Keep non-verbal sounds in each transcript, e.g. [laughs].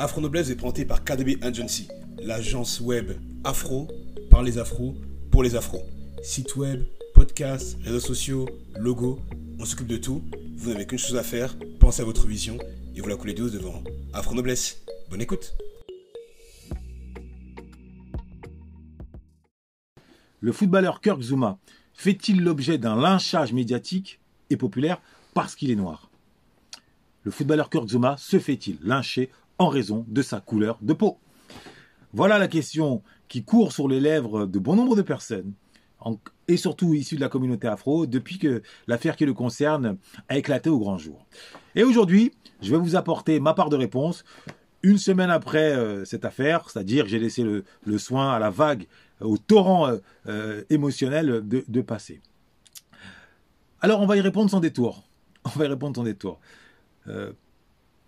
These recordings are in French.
Afro Noblesse est présenté par KDB Agency, l'agence web afro par les afros pour les afros. Site web, podcast, réseaux sociaux, logo, on s'occupe de tout. Vous n'avez qu'une chose à faire, pensez à votre vision et vous la coulez douce devant Afro Noblesse. Bonne écoute. Le footballeur Kirk Zuma fait-il l'objet d'un lynchage médiatique et populaire parce qu'il est noir? Le footballeur Kirk Zuma se fait-il lyncher en raison de sa couleur de peau Voilà la question qui court sur les lèvres de bon nombre de personnes, et surtout issues de la communauté afro, depuis que l'affaire qui le concerne a éclaté au grand jour. Et aujourd'hui, je vais vous apporter ma part de réponse. Une semaine après euh, cette affaire, c'est-à-dire j'ai laissé le, soin à la vague, au torrent euh, euh, émotionnel de, de passer. Alors on va y répondre sans détour. [laughs] On va y répondre sans détour.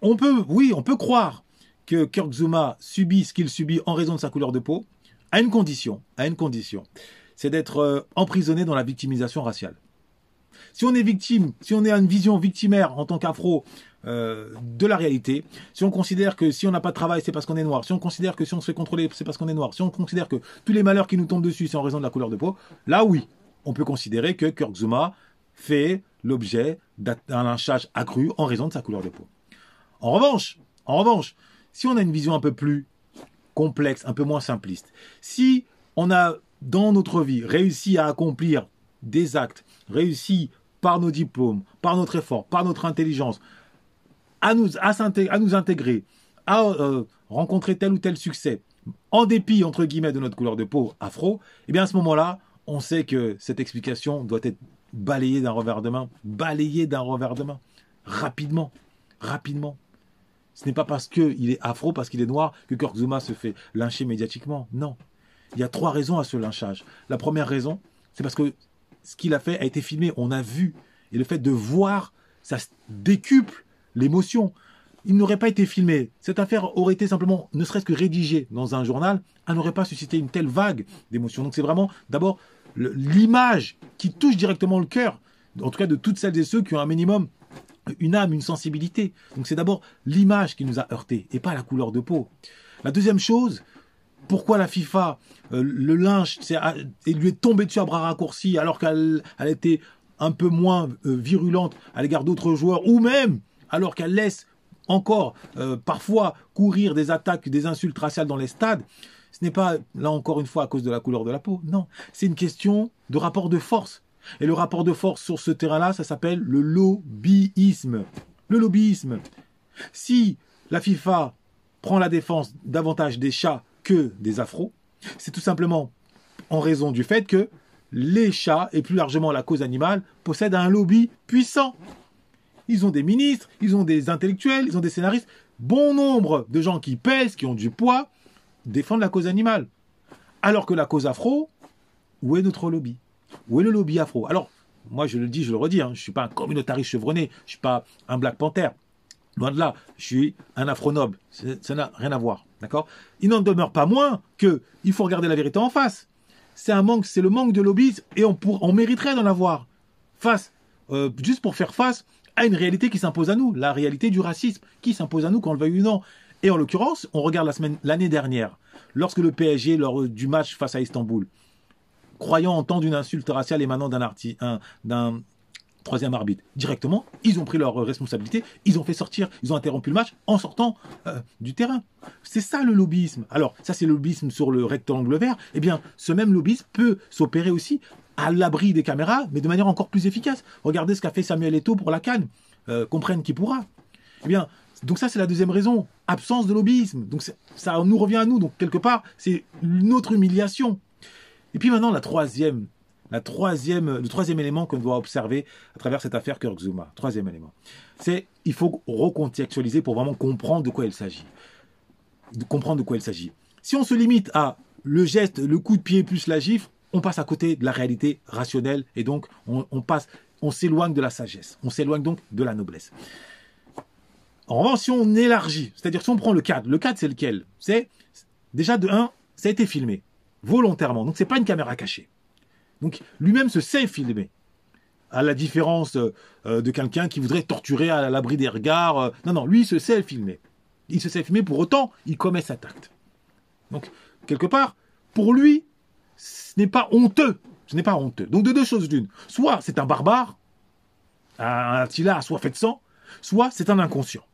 On peut, oui, on peut croire que Kirk Zuma subit ce qu'il subit en raison de sa couleur de peau, à une condition, à une condition, c'est d'être euh, emprisonné dans la victimisation raciale. Si on est victime, si on à une vision victimaire en tant qu'afro euh, de la réalité, si on considère que si on n'a pas de travail, c'est parce qu'on est noir, si on considère que si on se fait contrôler, c'est parce qu'on est noir, si on considère que tous les malheurs qui nous tombent dessus, c'est en raison de la couleur de peau, là oui, on peut considérer que Kirk Zuma fait l'objet d'un lynchage accru en raison de sa couleur de peau. En revanche, en revanche, si on a une vision un peu plus complexe, un peu moins simpliste, si on a dans notre vie réussi à accomplir des actes, réussi par nos diplômes, par notre effort, par notre intelligence, à nous, à, nous intégrer, à euh, rencontrer tel ou tel succès, en dépit, entre guillemets, de notre couleur de peau afro, eh bien à ce moment-là, on sait que cette explication doit être balayée d'un revers de main, balayée d'un revers de main, rapidement, rapidement. Ce n'est pas parce qu'il est afro, parce qu'il est noir, que Kirk Zuma se fait lyncher médiatiquement. Non. Il y a trois raisons à ce lynchage. La première raison, c'est parce que ce qu'il a fait a été filmé, on a vu. Et le fait de voir, ça décuple l'émotion. Il n'aurait pas été filmé. Cette affaire aurait été simplement, ne serait-ce que rédigée dans un journal, elle n'aurait pas suscité une telle vague d'émotion. Donc c'est vraiment d'abord l'image qui touche directement le cœur, en tout cas de toutes celles et ceux qui ont un minimum une âme, une sensibilité. Donc c'est d'abord l'image qui nous a heurté et pas la couleur de peau. La deuxième chose, pourquoi la FIFA, euh, le lynche, et lui est tombé dessus à bras raccourcis alors qu'elle était un peu moins euh, virulente à l'égard d'autres joueurs, ou même alors qu'elle laisse encore euh, parfois courir des attaques, des insultes raciales dans les stades, ce n'est pas, là encore une fois, à cause de la couleur de la peau, non, c'est une question de rapport de force. Et le rapport de force sur ce terrain-là, ça s'appelle le lobbyisme. Le lobbyisme. Si la FIFA prend la défense davantage des chats que des afros, c'est tout simplement en raison du fait que les chats, et plus largement la cause animale, possèdent un lobby puissant. Ils ont des ministres, ils ont des intellectuels, ils ont des scénaristes. Bon nombre de gens qui pèsent, qui ont du poids, défendent la cause animale. Alors que la cause afro, où est notre lobby? Où est le lobby afro? Alors, moi je le dis, je le redis, hein, je ne suis pas un communautariste chevronné, je ne suis pas un Black Panther. Loin de là, je suis un afro-noble. Ça n'a rien à voir. D'accord? Il n'en demeure pas moins que il faut regarder la vérité en face. C'est un manque, c'est le manque de lobby et on, mériterait d'en avoir face, euh, juste pour faire face à une réalité qui s'impose à nous, la réalité du racisme qui s'impose à nous, qu'on le veuille ou non. Et en l'occurrence, on regarde l'année dernière, lorsque le PSG, lors du match face à Istanbul, croyant entendre une insulte raciale émanant d'un troisième arbitre. Directement, ils ont pris leur responsabilité, ils ont fait sortir, ils ont interrompu le match en sortant euh, du terrain. C'est ça le lobbyisme. Alors, ça c'est le lobbyisme sur le rectangle vert. Eh bien, ce même lobbyisme peut s'opérer aussi à l'abri des caméras, mais de manière encore plus efficace. Regardez ce qu'a fait Samuel Eto'o pour la Cannes. Euh, comprenne qui pourra. Eh bien, donc ça c'est la deuxième raison, absence de lobbyisme. Donc ça nous revient à nous. Donc quelque part, c'est une autre humiliation. Et puis maintenant, la troisième, le troisième élément qu'on doit observer à travers cette affaire Kirk troisième élément, c'est il faut recontextualiser pour vraiment comprendre de quoi il s'agit. Comprendre de quoi il s'agit. Si on se limite à le geste, le coup de pied plus la gifle, on passe à côté de la réalité rationnelle et donc on, on passe, on s'éloigne de la sagesse, on s'éloigne donc de la noblesse. En revanche, si on élargit, c'est-à-dire si on prend le cadre, le cadre c'est lequel? C'est déjà de 1, ça a été filmé volontairement. Donc c'est pas une caméra cachée. Donc lui-même se sait filmer. À la différence euh, de quelqu'un qui voudrait torturer à l'abri des regards. Euh, non, non, lui il se sait filmer. Il se sait filmer, pour autant, il commet cet acte. Donc, quelque part, pour lui, ce n'est pas honteux. Ce n'est pas honteux. Donc, de deux choses d'une. Soit c'est un barbare, un Attila soit fait de sang, soit c'est un inconscient.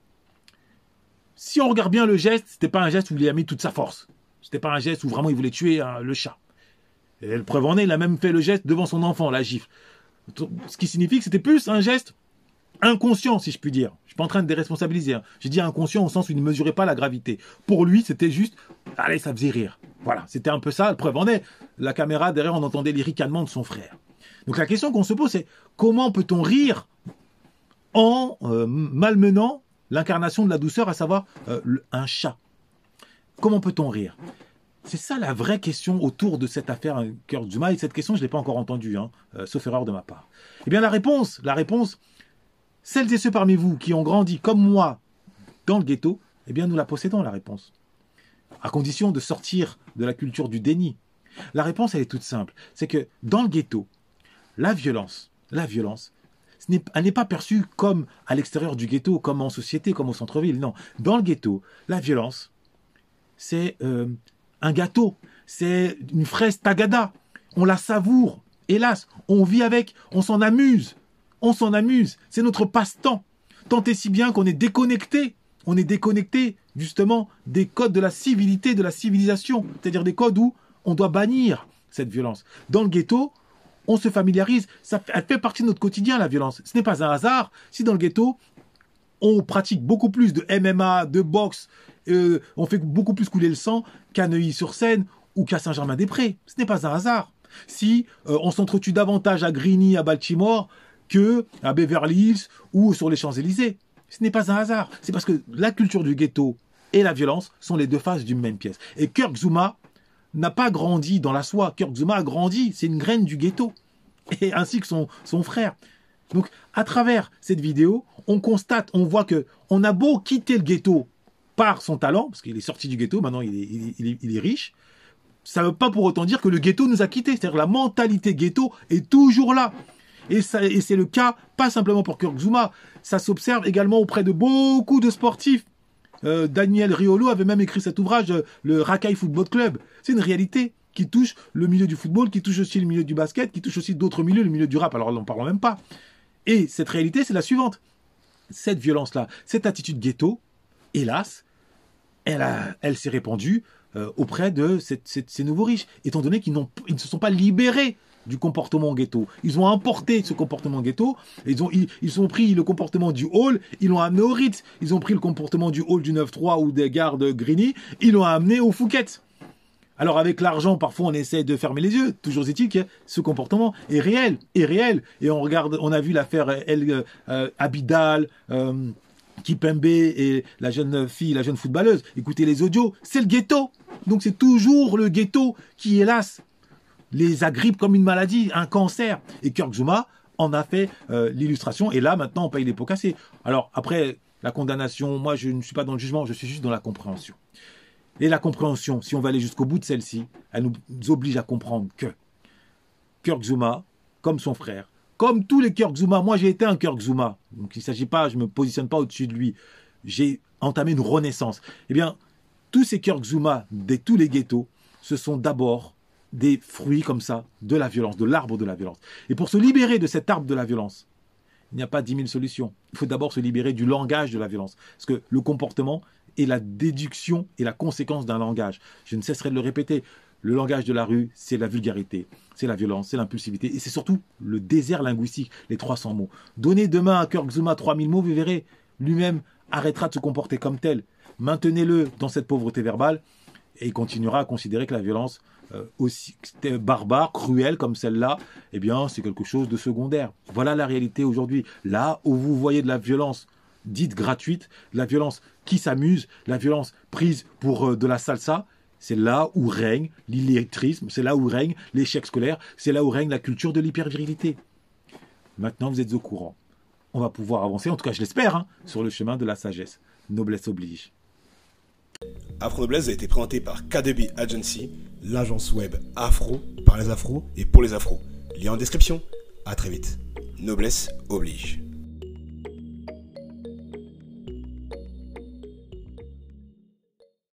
Si on regarde bien le geste, c'était pas un geste où il a mis toute sa force. C'était pas un geste où vraiment il voulait tuer hein, le chat. Et le preuve en est, il a même fait le geste devant son enfant, la gifle. Ce qui signifie que c'était plus un geste inconscient, si je puis dire. Je suis pas en train de déresponsabiliser. Hein. J'ai dit inconscient au sens où il ne mesurait pas la gravité. Pour lui, c'était juste, allez, ça faisait rire. Voilà, c'était un peu ça. Le preuve en est, la caméra derrière, on entendait les ricanements de son frère. Donc la question qu'on se pose, c'est comment peut-on rire en euh, malmenant l'incarnation de la douceur, à savoir euh, un chat? Comment peut-on rire? C'est ça la vraie question autour de cette affaire Kurt Zuma. Et cette question, je ne l'ai pas encore entendue, hein, euh, sauf erreur de ma part. Eh bien, la réponse, la réponse, celles et ceux parmi vous qui ont grandi comme moi dans le ghetto, eh bien, nous la possédons, la réponse. À condition de sortir de la culture du déni. La réponse, elle est toute simple. C'est que dans le ghetto, la violence, la violence, elle n'est pas perçue comme à l'extérieur du ghetto, comme en société, comme au centre-ville. Non. Dans le ghetto, la violence, c'est euh, un gâteau, c'est une fraise tagada. On la savoure. Hélas, on vit avec, on s'en amuse. On s'en amuse. C'est notre passe-temps. Tant et si bien qu'on est déconnecté. On est déconnecté, justement, des codes de la civilité, de la civilisation. C'est-à-dire des codes où on doit bannir cette violence. Dans le ghetto, on se familiarise. Ça, elle fait partie de notre quotidien, la violence. Ce n'est pas un hasard si dans le ghetto, on pratique beaucoup plus de MMA, de boxe, euh, on fait beaucoup plus couler le sang qu'à Neuilly-sur-Seine ou qu'à Saint-Germain-des-Prés. Ce n'est pas un hasard. Si euh, on s'entretue davantage à Grigny, à Baltimore, que à Beverly Hills ou sur les Champs-Élysées. Ce n'est pas un hasard. C'est parce que la culture du ghetto et la violence sont les deux faces d'une même pièce. Et Kirk Zuma n'a pas grandi dans la soie. Kirk Zuma a grandi, c'est une graine du ghetto. Et ainsi que son, son frère. Donc, à travers cette vidéo, on constate, on voit que on a beau quitter le ghetto par son talent, parce qu'il est sorti du ghetto, maintenant il est, il est, riche, ça ne veut pas pour autant dire que le ghetto nous a quittés. C'est-à-dire la mentalité ghetto est toujours là. Et, et c'est le cas, pas simplement pour Kirk Zuma, ça s'observe également auprès de beaucoup de sportifs. Euh, Daniel Riolo avait même écrit cet ouvrage, euh, le Rakai Football Club. C'est une réalité qui touche le milieu du football, qui touche aussi le milieu du basket, qui touche aussi d'autres milieux, le milieu du rap, alors n'en parlons même pas. Et cette réalité, c'est la suivante. Cette violence-là, cette attitude ghetto, hélas, elle, s'est répandue euh, auprès de ces nouveaux riches, étant donné qu'ils ils ne se sont pas libérés du comportement ghetto. Ils ont importé ce comportement ghetto, ils ont, ils, ont pris le comportement du hall, ils l'ont amené au Ritz, ils ont pris le comportement du hall du 9-3 ou des gardes Grigny, ils l'ont amené au Fouquet. Alors avec l'argent, parfois on essaie de fermer les yeux. Toujours est-il que ce comportement est réel, est réel. Et on regarde, on a vu l'affaire El euh, Abidal, euh, Kipembe et la jeune fille, la jeune footballeuse. Écoutez les audios, c'est le ghetto. Donc c'est toujours le ghetto qui, hélas, les agrippe comme une maladie, un cancer. Et Kirk Zuma en a fait euh, l'illustration. Et là, maintenant, on paye les pots cassés. Alors après, la condamnation, moi, je ne suis pas dans le jugement, je suis juste dans la compréhension. Et la compréhension, si on va aller jusqu'au bout de celle-ci, elle nous oblige à comprendre que Kirk Zuma, comme son frère, comme tous les Kirk moi j'ai été un Kirk donc il ne s'agit pas, je ne me positionne pas au-dessus de lui, j'ai entamé une renaissance. Eh bien, tous ces Kirk de tous les ghettos, ce sont d'abord des fruits comme ça de la violence, de l'arbre de la violence. Et pour se libérer de cet arbre de la violence, il n'y a pas dix mille solutions. Il faut d'abord se libérer du langage de la violence. Parce que le comportement est la déduction et la conséquence d'un langage. Je ne cesserai de le répéter. Le langage de la rue, c'est la vulgarité, c'est la violence, c'est l'impulsivité et c'est surtout le désert linguistique, les 300 mots. Donnez demain à Kirk Zuma 3000 mots, vous verrez, lui-même arrêtera de se comporter comme tel. Maintenez-le dans cette pauvreté verbale et il continuera à considérer que la violence euh, aussi barbare, cruelle comme celle-là, eh bien, c'est quelque chose de secondaire. Voilà la réalité aujourd'hui. Là où vous voyez de la violence dite gratuite, la violence qui s'amuse, la violence prise pour euh, de la salsa, c'est là où règne l'illettrisme, c'est là où règne l'échec scolaire, c'est là où règne la culture de l'hypervirilité. Maintenant, vous êtes au courant. On va pouvoir avancer, en tout cas je l'espère, hein, sur le chemin de la sagesse. Noblesse oblige. Afro Noblesse a été présenté par KDB Agency, l'agence web afro, par les afros et pour les afros. Lien en description. À très vite. Noblesse oblige.